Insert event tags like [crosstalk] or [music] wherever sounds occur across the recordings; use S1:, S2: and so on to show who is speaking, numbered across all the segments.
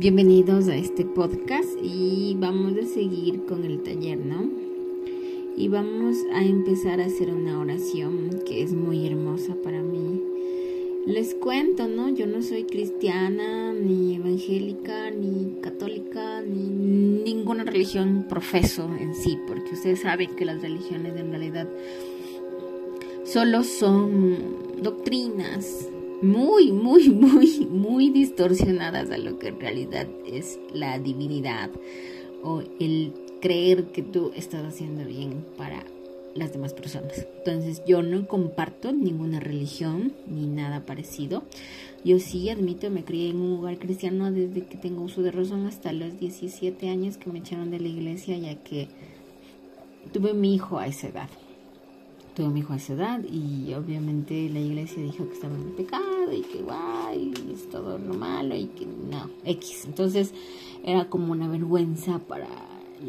S1: Bienvenidos a este podcast y vamos a seguir con el taller, ¿no? Y vamos a empezar a hacer una oración que es muy hermosa para mí. Les cuento, ¿no? Yo no soy cristiana, ni evangélica, ni católica, ni ninguna religión profeso en sí, porque ustedes saben que las religiones en realidad solo son doctrinas muy, muy, muy, muy distorsionadas a lo que en realidad es la divinidad o el creer que tú estás haciendo bien para las demás personas. Entonces yo no comparto ninguna religión ni nada parecido. Yo sí admito, me crié en un lugar cristiano desde que tengo uso de razón hasta los 17 años que me echaron de la iglesia ya que tuve mi hijo a esa edad tuve mi hijo a esa edad y obviamente la iglesia dijo que estaba en pecado y que guay, es todo lo malo y que no, X. Entonces era como una vergüenza para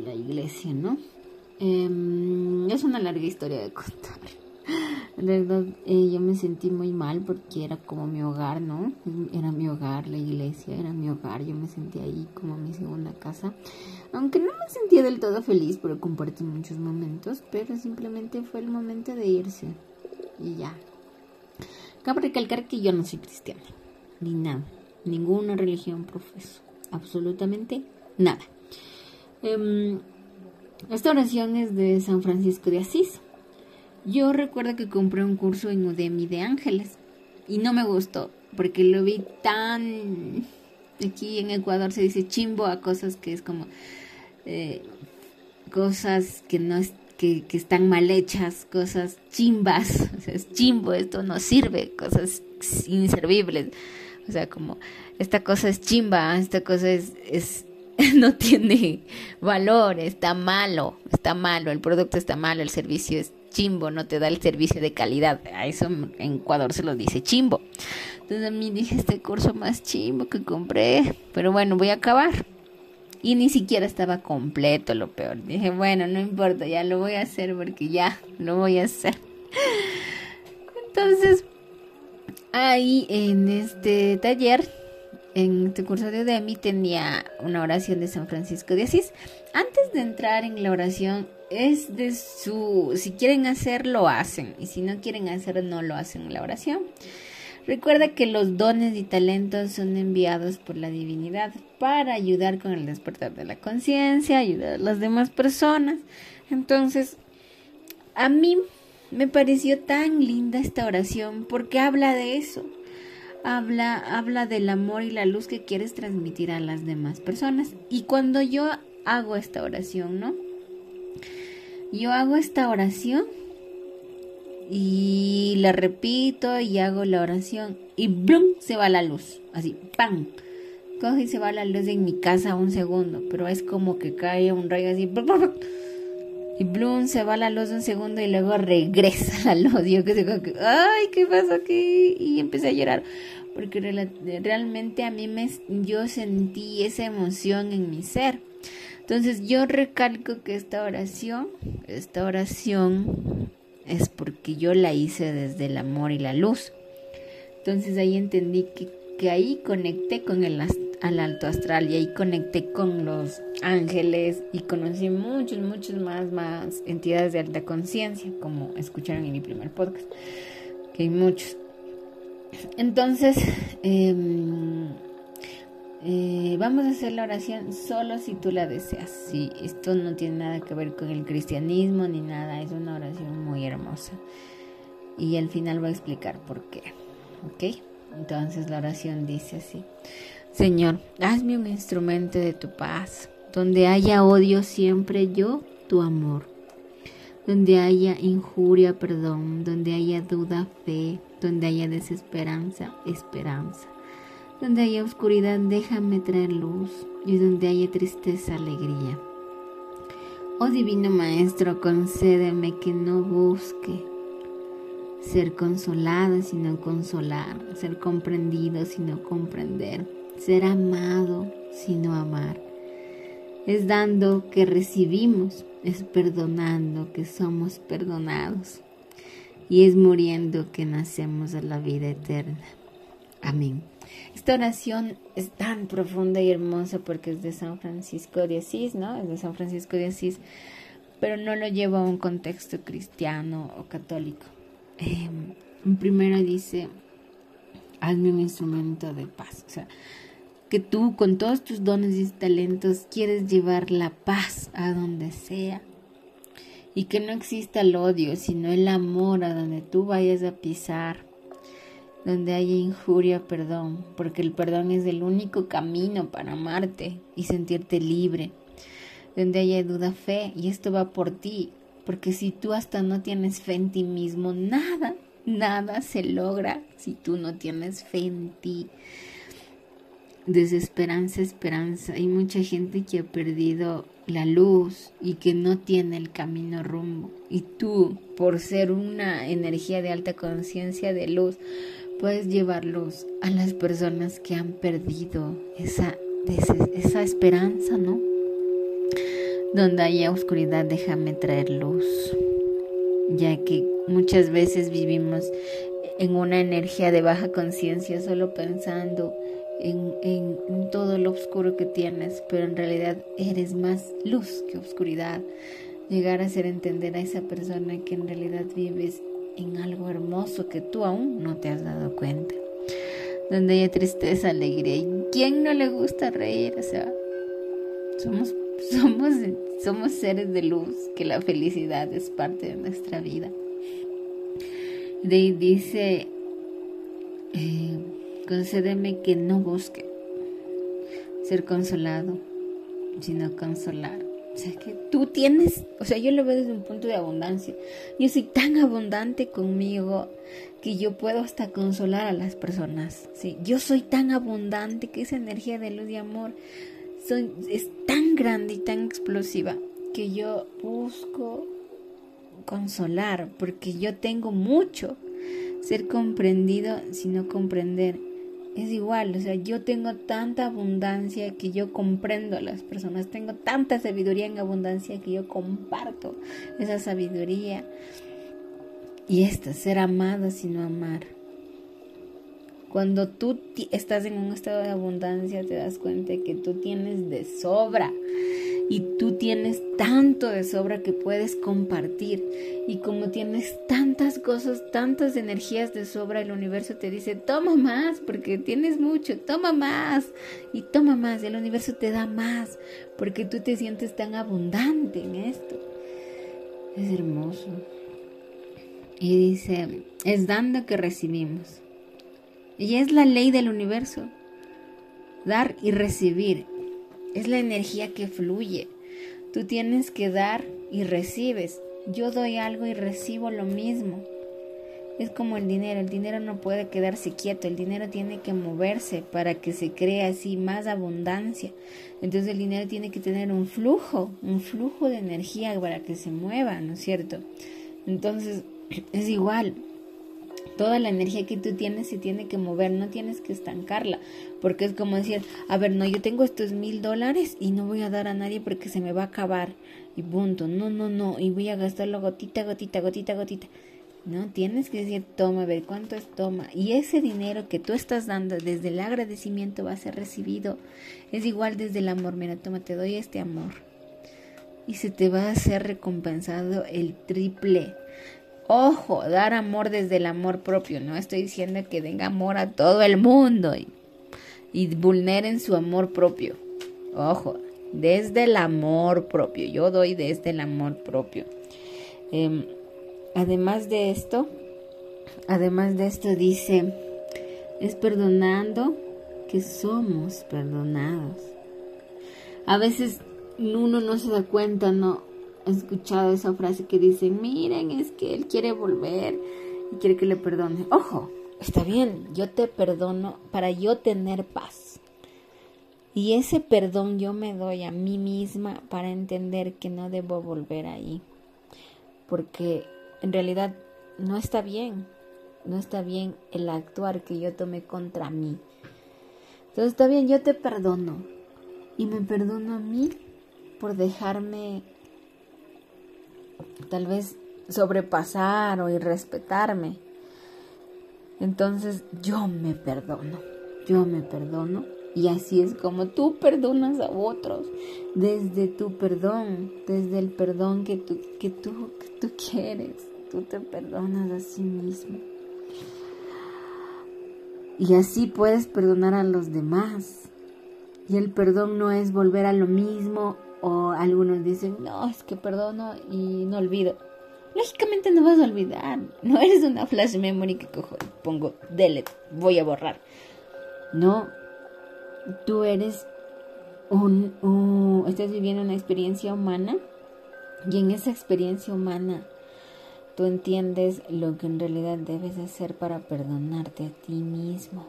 S1: la iglesia, ¿no? Em, es una larga historia de contar. En verdad, eh, yo me sentí muy mal porque era como mi hogar, ¿no? Era mi hogar, la iglesia era mi hogar. Yo me sentía ahí como mi segunda casa. Aunque no me sentía del todo feliz, pero compartí muchos momentos. Pero simplemente fue el momento de irse. Y ya. Cabe recalcar que yo no soy cristiana. Ni nada. Ninguna religión profeso. Absolutamente nada. Em, esta oración es de San Francisco de Asís. Yo recuerdo que compré un curso en Udemy de ángeles y no me gustó porque lo vi tan aquí en Ecuador se dice chimbo a cosas que es como eh, cosas que no es, que, que, están mal hechas, cosas chimbas, [laughs] es chimbo, esto no sirve, cosas inservibles, o sea, como esta cosa es chimba, esta cosa es, es [laughs] no tiene valor, está malo, está malo, el producto está malo, el servicio es chimbo, no te da el servicio de calidad. A eso en Ecuador se lo dice chimbo. Entonces a mí dije este curso más chimbo que compré, pero bueno, voy a acabar. Y ni siquiera estaba completo, lo peor. Dije, bueno, no importa, ya lo voy a hacer porque ya lo voy a hacer. Entonces, ahí en este taller en este curso de Udemy tenía una oración de San Francisco de Asís. Antes de entrar en la oración, es de su, si quieren hacer, lo hacen, y si no quieren hacer, no lo hacen en la oración. Recuerda que los dones y talentos son enviados por la divinidad para ayudar con el despertar de la conciencia, ayudar a las demás personas. Entonces, a mí me pareció tan linda esta oración porque habla de eso habla, habla del amor y la luz que quieres transmitir a las demás personas. Y cuando yo hago esta oración, ¿no? Yo hago esta oración y la repito y hago la oración y ¡blum! se va la luz. Así, ¡pam! Coge y se va la luz en mi casa un segundo, pero es como que cae un rayo así. Y Bloom se va la luz un segundo y luego regresa la luz. Yo que que, ay, ¿qué pasa aquí? Y empecé a llorar. Porque realmente a mí me, yo sentí esa emoción en mi ser. Entonces yo recalco que esta oración, esta oración es porque yo la hice desde el amor y la luz. Entonces ahí entendí que, que ahí conecté con el al alto astral y ahí conecté con los ángeles y conocí muchos, muchos más, más entidades de alta conciencia, como escucharon en mi primer podcast, que hay muchos. Entonces, em, eh, vamos a hacer la oración solo si tú la deseas. Si esto no tiene nada que ver con el cristianismo ni nada, es una oración muy hermosa. Y al final voy a explicar por qué. ¿Ok? Entonces la oración dice así. Señor, hazme un instrumento de tu paz, donde haya odio siempre yo, tu amor, donde haya injuria, perdón, donde haya duda, fe, donde haya desesperanza, esperanza, donde haya oscuridad, déjame traer luz, y donde haya tristeza, alegría. Oh Divino Maestro, concédeme que no busque ser consolado sino consolar, ser comprendido sino comprender ser amado, sino amar. Es dando que recibimos, es perdonando que somos perdonados. Y es muriendo que nacemos a la vida eterna. Amén. Esta oración es tan profunda y hermosa porque es de San Francisco de Asís, ¿no? Es de San Francisco de Asís, pero no lo lleva a un contexto cristiano o católico. Eh, primero dice, hazme un instrumento de paz. O sea, que tú con todos tus dones y talentos quieres llevar la paz a donde sea. Y que no exista el odio, sino el amor a donde tú vayas a pisar. Donde haya injuria, perdón, porque el perdón es el único camino para amarte y sentirte libre. Donde haya duda, fe, y esto va por ti, porque si tú hasta no tienes fe en ti mismo, nada, nada se logra si tú no tienes fe en ti. Desesperanza, esperanza. Hay mucha gente que ha perdido la luz y que no tiene el camino rumbo. Y tú, por ser una energía de alta conciencia de luz, puedes llevar luz a las personas que han perdido esa, esa esperanza, ¿no? Donde haya oscuridad, déjame traer luz, ya que muchas veces vivimos en una energía de baja conciencia solo pensando en, en, todo lo oscuro que tienes, pero en realidad eres más luz que oscuridad. Llegar a hacer entender a esa persona que en realidad vives en algo hermoso que tú aún no te has dado cuenta. Donde hay tristeza, alegría. ¿Y quién no le gusta reír? O sea, somos [laughs] somos, somos seres de luz, que la felicidad es parte de nuestra vida. De dice, eh, concédeme que no busque ser consolado, sino consolar. Sea, que tú tienes, o sea, yo lo veo desde un punto de abundancia. Yo soy tan abundante conmigo que yo puedo hasta consolar a las personas. ¿sí? Yo soy tan abundante que esa energía de luz y amor es tan grande y tan explosiva que yo busco consolar porque yo tengo mucho. Ser comprendido sino comprender es igual, o sea, yo tengo tanta abundancia que yo comprendo a las personas, tengo tanta sabiduría en abundancia que yo comparto esa sabiduría. Y esto, ser amado sino amar. Cuando tú estás en un estado de abundancia, te das cuenta que tú tienes de sobra y tú tienes tanto de sobra que puedes compartir. Y como tienes tantas cosas, tantas energías de sobra, el universo te dice, toma más, porque tienes mucho, toma más y toma más. El universo te da más, porque tú te sientes tan abundante en esto. Es hermoso. Y dice, es dando que recibimos. Y es la ley del universo. Dar y recibir. Es la energía que fluye. Tú tienes que dar y recibes. Yo doy algo y recibo lo mismo. Es como el dinero. El dinero no puede quedarse quieto. El dinero tiene que moverse para que se cree así más abundancia. Entonces el dinero tiene que tener un flujo, un flujo de energía para que se mueva, ¿no es cierto? Entonces [clears throat] es igual. Toda la energía que tú tienes se tiene que mover, no tienes que estancarla, porque es como decir, a ver, no, yo tengo estos mil dólares y no voy a dar a nadie porque se me va a acabar y punto, no, no, no, y voy a gastarlo gotita, gotita, gotita, gotita. No, tienes que decir, toma, a ver cuánto es, toma. Y ese dinero que tú estás dando desde el agradecimiento va a ser recibido. Es igual desde el amor, mira, toma, te doy este amor. Y se te va a ser recompensado el triple. Ojo, dar amor desde el amor propio. No estoy diciendo que den amor a todo el mundo y, vulneren su amor propio. Ojo, desde el amor propio. Yo doy desde el amor propio. Em, además de esto, además de esto dice, es perdonando que somos perdonados. A veces uno no se da cuenta, no, escuchado esa frase que dice, miren, es que él quiere volver y quiere que le perdone. Ojo, está bien, yo te perdono para yo tener paz. Y ese perdón yo me doy a mí misma para entender que no debo volver ahí. Porque en realidad no está bien. No está bien el actuar que yo tomé contra mí. Entonces está bien, yo te perdono. Y me perdono a mí por dejarme tal vez sobrepasar o irrespetarme. Entonces yo me perdono. yo me perdono y así es como tú perdonas a otros, desde tu perdón, desde el perdón que tú, que tú, que tú quieres, tú te perdonas a sí mismo. Y así puedes perdonar a los demás. Y el perdón no es volver a lo mismo o algunos dicen, no, es que perdono y no olvido. Lógicamente no vas a olvidar. No eres una flash memory que cojo y pongo delete, voy a borrar. No, tú eres un, estás viviendo una experiencia humana y en esa experiencia humana tú entiendes lo que en realidad debes hacer para perdonarte a ti mismo.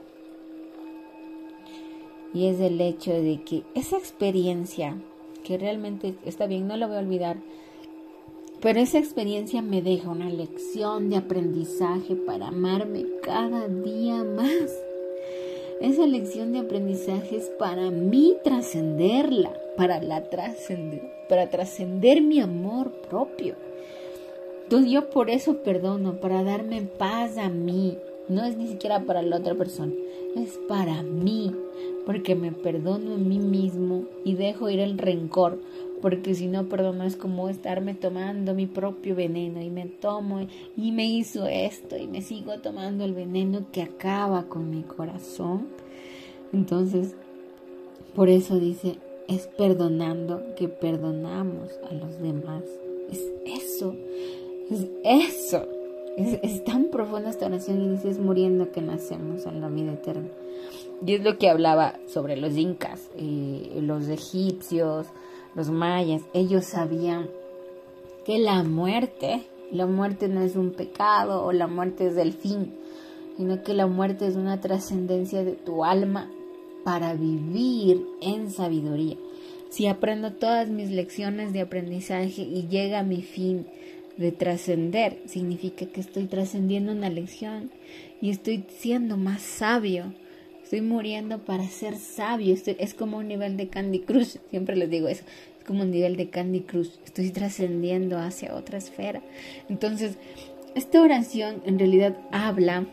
S1: Y es el hecho de que esa experiencia, realmente está bien, no lo voy a olvidar, pero esa experiencia me deja una lección de aprendizaje para amarme cada día más. Esa lección de aprendizaje es para mí trascenderla, para la trascender, para trascender mi amor propio. Entonces yo por eso perdono, para darme paz a mí. No es ni siquiera para la otra persona, es para mí, porque me perdono a mí mismo y dejo ir el rencor, porque si no perdono es como estarme tomando mi propio veneno y me tomo y me hizo esto y me sigo tomando el veneno que acaba con mi corazón. Entonces, por eso dice, es perdonando que perdonamos a los demás. Es eso, es eso. Es, tan profunda esta oración y dice, es muriendo que nacemos en la vida eterna. Y es lo que hablaba sobre los incas, eh, los egipcios, los mayas, ellos sabían que la muerte, la muerte no es un pecado o la muerte es el fin, sino que la muerte es una trascendencia de tu alma para vivir en sabiduría. Si aprendo todas mis lecciones de aprendizaje y llega a mi fin de trascender, significa que estoy trascendiendo una lección y estoy siendo más sabio. Estoy muriendo para ser sabio. es como un nivel de Candy Crush. Siempre les digo eso. Es como un nivel de Candy Crush. Estoy trascendiendo hacia otra esfera. Entonces, esta oración en realidad habla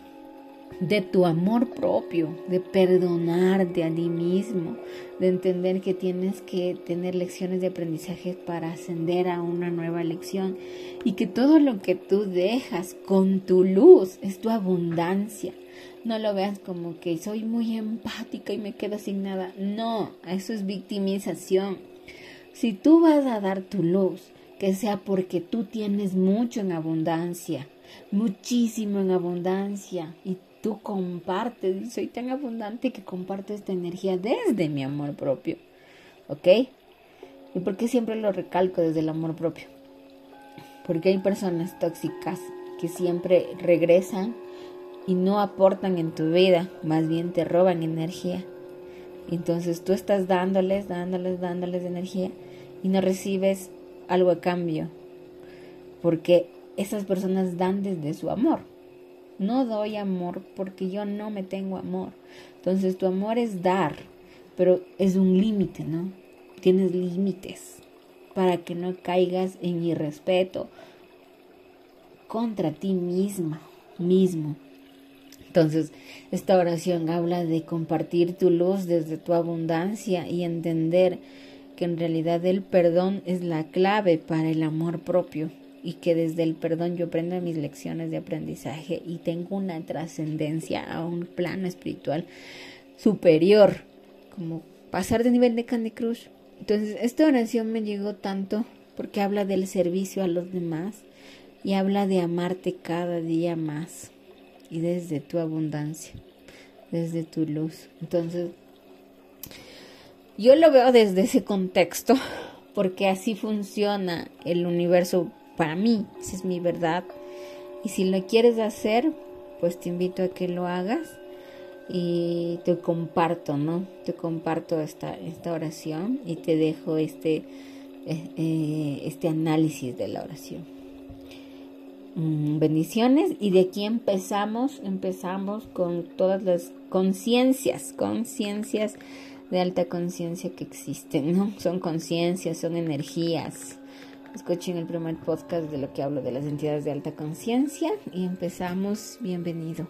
S1: de tu amor propio, de perdonarte a ti mismo, de entender que tienes que tener lecciones de aprendizaje para ascender a una nueva lección y que todo lo que tú dejas con tu luz es tu abundancia. No lo veas como que soy muy empática y me quedo sin nada. No, eso es victimización. Si tú vas a dar tu luz, que sea porque tú tienes mucho en abundancia, muchísimo en abundancia, y tú compartes, soy tan abundante que comparto esta energía desde mi amor propio. ¿Ok? ¿Y por qué siempre lo recalco desde el amor propio? Porque hay personas tóxicas que siempre regresan y no aportan en tu vida, más bien te roban energía. Entonces tú estás dándoles, dándoles, dándoles energía y no recibes algo a cambio, porque esas personas dan desde su amor. No doy amor porque yo no me tengo amor. Entonces tu amor es dar, pero es un límite, ¿no? Tienes límites para que no caigas en irrespeto contra ti misma, mismo. Entonces, esta oración habla de compartir tu luz desde tu abundancia y entender que en realidad el perdón es la clave para el amor propio y que desde el perdón yo aprendo mis lecciones de aprendizaje y tengo una trascendencia a un plano espiritual superior, como pasar de nivel de Candy Crush. Entonces, esta oración me llegó tanto porque habla del servicio a los demás y habla de amarte cada día más y desde tu abundancia, desde tu luz. Entonces, yo lo veo desde ese contexto, porque así funciona el universo para mí, esa es mi verdad. Y si lo quieres hacer, pues te invito a que lo hagas y te comparto, ¿no? Te comparto esta, esta oración y te dejo este, eh, eh, este análisis de la oración. Mm, bendiciones y de aquí empezamos, empezamos con todas las conciencias, conciencias de alta conciencia que existen, ¿no? Son conciencias, son energías. Escuchen el primer podcast de lo que hablo de las entidades de alta conciencia y empezamos. Bienvenido.